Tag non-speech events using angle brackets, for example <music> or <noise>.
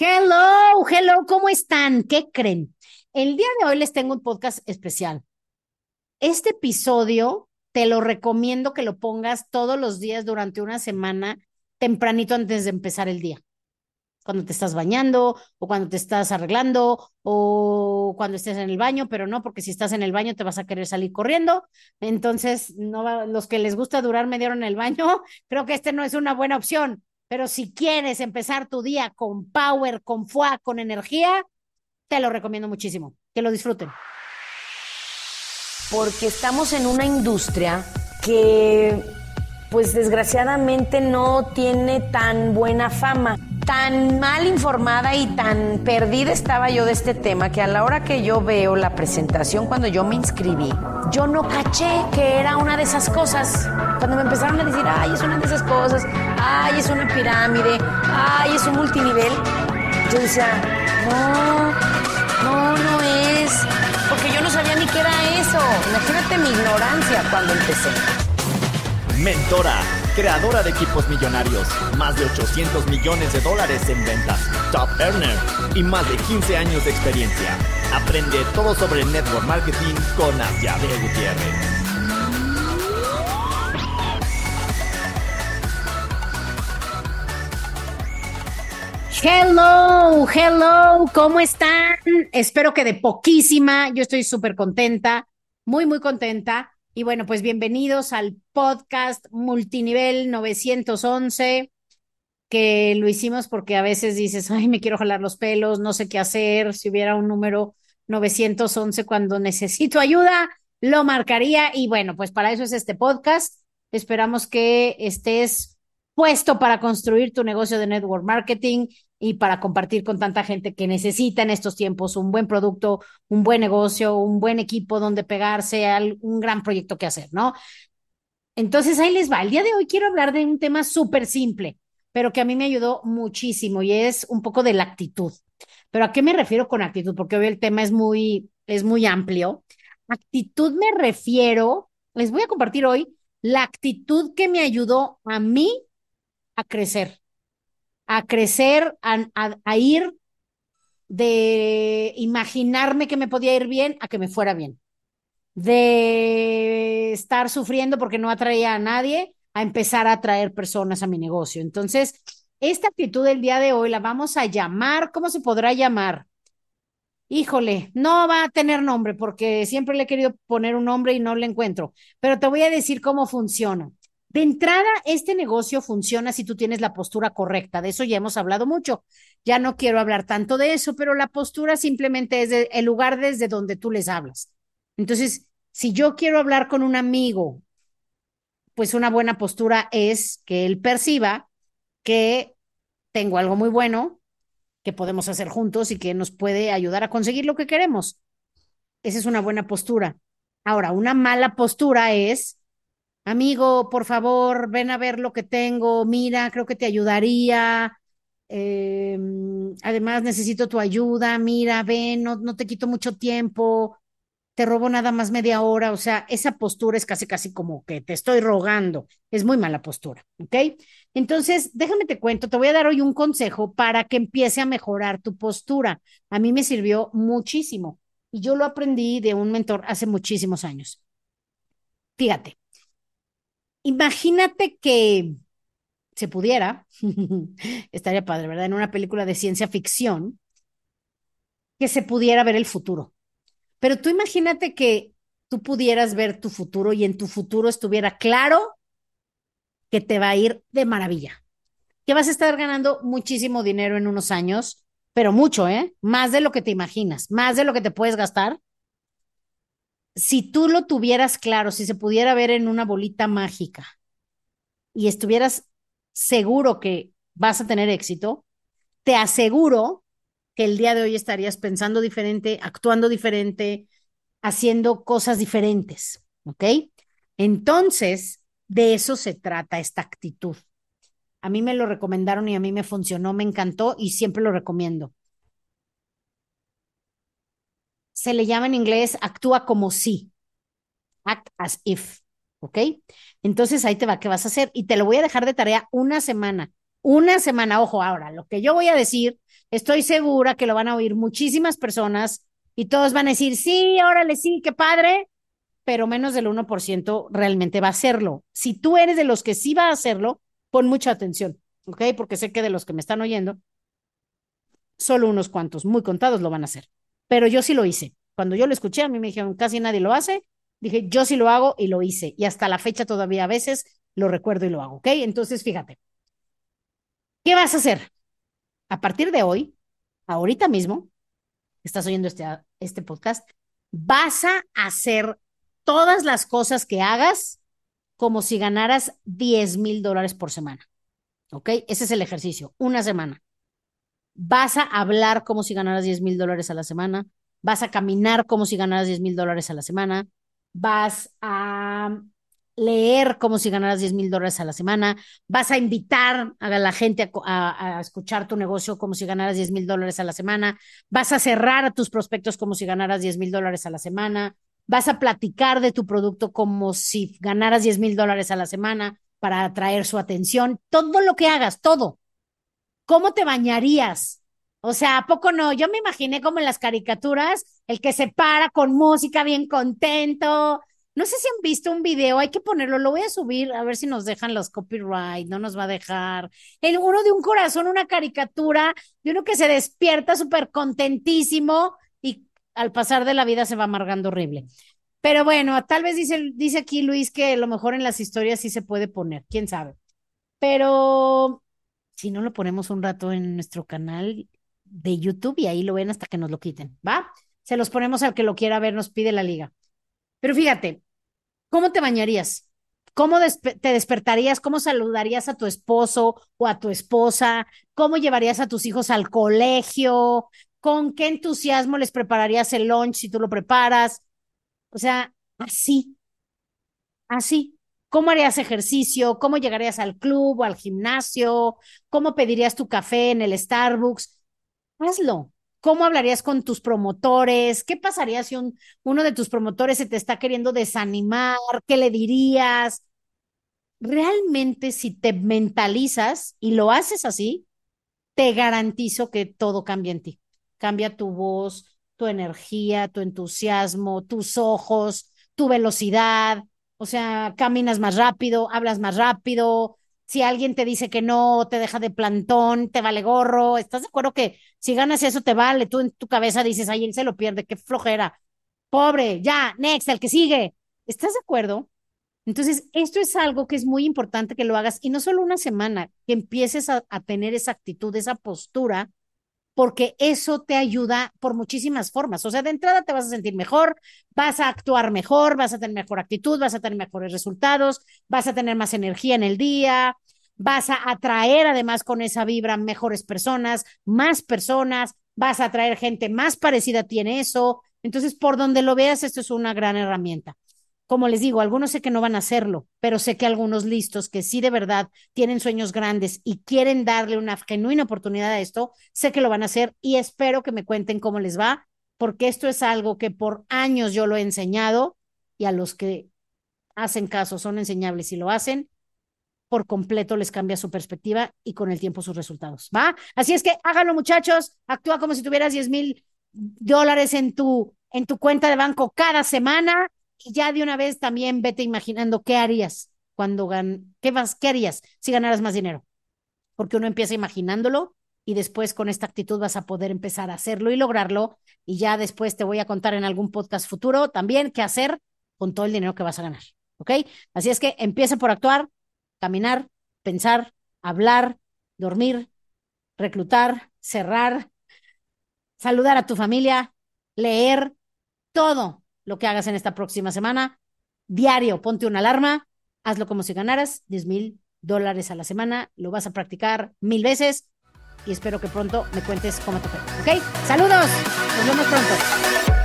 Hello, hello, ¿cómo están? ¿Qué creen? El día de hoy les tengo un podcast especial. Este episodio te lo recomiendo que lo pongas todos los días durante una semana, tempranito antes de empezar el día. Cuando te estás bañando o cuando te estás arreglando o cuando estés en el baño, pero no, porque si estás en el baño te vas a querer salir corriendo. Entonces, no va- los que les gusta durar media hora en el baño, <laughs> creo que este no es una buena opción. Pero si quieres empezar tu día con power, con fuá, con energía, te lo recomiendo muchísimo. Que lo disfruten. porque estamos en una industria que pues desgraciadamente no tiene tan buena fama. Tan mal informada y tan perdida estaba yo de este tema que a la hora que yo veo la presentación cuando yo me inscribí, yo no caché que era una de esas cosas. Cuando me empezaron a decir, ay, es una de esas cosas, ay, es una pirámide, ay, es un multinivel, yo decía, no, no, no es, porque yo no sabía ni qué era eso. Imagínate mi ignorancia cuando empecé. Mentora, creadora de equipos millonarios, más de 800 millones de dólares en ventas, top earner y más de 15 años de experiencia. Aprende todo sobre network marketing con Asiade Gutiérrez. Hello, hello, ¿cómo están? Espero que de poquísima, yo estoy súper contenta, muy, muy contenta. Y bueno, pues bienvenidos al podcast Multinivel 911, que lo hicimos porque a veces dices, ay, me quiero jalar los pelos, no sé qué hacer, si hubiera un número 911 cuando necesito ayuda, lo marcaría. Y bueno, pues para eso es este podcast. Esperamos que estés puesto para construir tu negocio de network marketing y para compartir con tanta gente que necesita en estos tiempos un buen producto, un buen negocio, un buen equipo donde pegarse, un gran proyecto que hacer, ¿no? Entonces ahí les va. El día de hoy quiero hablar de un tema súper simple, pero que a mí me ayudó muchísimo y es un poco de la actitud. Pero ¿a qué me refiero con actitud? Porque hoy el tema es muy, es muy amplio. Actitud me refiero, les voy a compartir hoy la actitud que me ayudó a mí a crecer, a crecer, a, a- ir de imaginarme que me podía ir bien a que me fuera bien, de estar sufriendo porque no atraía a nadie, a empezar a atraer personas a mi negocio. Entonces, esta actitud del día de hoy la vamos a llamar, ¿cómo se podrá llamar? Híjole, no va a tener nombre porque siempre le he querido poner un nombre y no le encuentro, pero te voy a decir cómo funciona. De entrada, este negocio funciona si tú tienes la postura correcta. De eso ya hemos hablado mucho. Ya no quiero hablar tanto de eso, pero la postura simplemente es el lugar desde donde tú les hablas. Entonces, si yo quiero hablar con un amigo, pues una buena postura es que él perciba que tengo algo muy bueno que podemos hacer juntos y que nos puede ayudar a conseguir lo que queremos. Esa es una buena postura. Ahora, una mala postura es, amigo, por favor, ven a ver lo que tengo, mira, creo que te ayudaría. eh, además, necesito tu ayuda, mira, ven, no, no te quito mucho tiempo, te robo nada más media hora. O sea, esa postura es casi, casi como que te estoy rogando. Es muy mala postura, ¿ok? Entonces, déjame te cuento, te voy a dar hoy un consejo para que empiece a mejorar tu postura. A mí me sirvió muchísimo y yo lo aprendí de un mentor hace muchísimos años. Fíjate, imagínate que se pudiera, <laughs> estaría padre, ¿verdad? En una película de ciencia ficción, que se pudiera ver el futuro. Pero tú imagínate que tú pudieras ver tu futuro y en tu futuro estuviera claro que te va a ir de maravilla, que vas a estar ganando muchísimo dinero en unos años, pero mucho, ¿eh? Más de lo que te imaginas, más de lo que te puedes gastar. Si tú lo tuvieras claro, si se pudiera ver en una bolita mágica y estuvieras seguro que vas a tener éxito, te aseguro que el día de hoy estarías pensando diferente, actuando diferente, haciendo cosas diferentes, ¿ok? Entonces, de eso se trata esta actitud. A mí me lo recomendaron y a mí me funcionó, me encantó y siempre lo recomiendo. Se le llama en inglés actúa como si, act as if, ¿ok? Entonces ahí te va, ¿qué vas a hacer? Y te lo voy a dejar de tarea una semana. Una semana, ojo, ahora, lo que yo voy a decir, estoy segura que lo van a oír muchísimas personas y todos van a decir, sí, órale, sí, qué padre, pero menos del 1% realmente va a hacerlo. Si tú eres de los que sí va a hacerlo, pon mucha atención, ¿ok? Porque sé que de los que me están oyendo, solo unos cuantos, muy contados lo van a hacer. Pero yo sí lo hice. Cuando yo lo escuché, a mí me dijeron, casi nadie lo hace. Dije, yo sí lo hago y lo hice. Y hasta la fecha todavía a veces lo recuerdo y lo hago, ¿ok? Entonces, fíjate, ¿qué vas a hacer? A partir de hoy, ahorita mismo, estás oyendo este, este podcast, vas a hacer todas las cosas que hagas como si ganaras 10 mil dólares por semana. ¿Ok? Ese es el ejercicio, una semana. Vas a hablar como si ganaras 10 mil dólares a la semana. Vas a caminar como si ganaras 10 mil dólares a la semana. Vas a leer como si ganaras 10 mil dólares a la semana, vas a invitar a la gente a, escuchar tu negocio como si ganaras 10 mil dólares a la semana, vas a cerrar a tus prospectos como si ganaras 10 mil dólares a la semana, vas a platicar de tu producto como si ganaras 10 mil dólares a la semana para atraer su atención, todo lo que hagas, todo. ¿Cómo te bañarías? O sea, ¿a poco no? Yo me imaginé como en las caricaturas, el que se para con música bien contento, no sé si han visto un video, hay que ponerlo, lo voy a subir a ver si nos dejan los copyright, no nos va a dejar. El uno de un corazón, una caricatura de uno que se despierta súper contentísimo y al pasar de la vida se va amargando horrible. Pero bueno, tal vez dice, dice aquí Luis que a lo mejor en las historias sí se puede poner, quién sabe. Pero si no lo ponemos un rato en nuestro canal de YouTube y ahí lo ven hasta que nos lo quiten, ¿va? Se los ponemos al que lo quiera ver, nos pide la liga. Pero fíjate, ¿Cómo te bañarías? ¿Cómo te despertarías? ¿Cómo saludarías a tu esposo o a tu esposa? ¿Cómo llevarías a tus hijos al colegio? ¿Con qué entusiasmo les prepararías el lunch si tú lo preparas? O sea, así, así. ¿Cómo harías ejercicio? ¿Cómo llegarías al club o al gimnasio? ¿Cómo pedirías tu café en el Starbucks? Hazlo. ¿Cómo hablarías con tus promotores? ¿Qué pasaría si un, uno de tus promotores se te está queriendo desanimar? ¿Qué le dirías? Realmente, si te mentalizas y lo haces así, te garantizo que todo cambia en ti. Cambia tu voz, tu energía, tu entusiasmo, tus ojos, tu velocidad. O sea, caminas más rápido, hablas más rápido, si alguien te dice que no, te deja de plantón, te vale gorro, ¿estás de acuerdo que si ganas eso te vale? Tú en tu cabeza dices, ay, él se lo pierde, qué flojera. Pobre, ya, next, el que sigue. ¿Estás de acuerdo? Entonces, esto es algo que es muy importante que lo hagas y no solo una semana, que empieces a, a tener esa actitud, esa postura porque eso te ayuda por muchísimas formas. O sea, de entrada te vas a sentir mejor, vas a actuar mejor, vas a tener mejor actitud, vas a tener mejores resultados, vas a tener más energía en el día, vas a atraer además con esa vibra mejores personas, más personas, vas a atraer gente más parecida a ti en eso. Entonces, por donde lo veas, esto es una gran herramienta como les digo, algunos sé que no van a hacerlo, pero sé que algunos listos que sí de verdad tienen sueños grandes y quieren darle una genuina oportunidad a esto, sé que lo van a hacer y espero que me cuenten cómo les va, porque esto es algo que por años yo lo he enseñado y a los que hacen caso son enseñables y lo hacen, por completo les cambia su perspectiva y con el tiempo sus resultados, ¿va? Así es que háganlo muchachos, actúa como si tuvieras 10 mil dólares en tu, en tu cuenta de banco cada semana y ya de una vez también vete imaginando qué harías cuando gan qué vas, qué harías si ganaras más dinero. Porque uno empieza imaginándolo y después con esta actitud vas a poder empezar a hacerlo y lograrlo. Y ya después te voy a contar en algún podcast futuro también qué hacer con todo el dinero que vas a ganar. ¿Ok? Así es que empieza por actuar, caminar, pensar, hablar, dormir, reclutar, cerrar, saludar a tu familia, leer, todo lo que hagas en esta próxima semana. Diario, ponte una alarma, hazlo como si ganaras 10 mil dólares a la semana, lo vas a practicar mil veces y espero que pronto me cuentes cómo te fue. ¿Ok? Saludos, nos vemos pronto.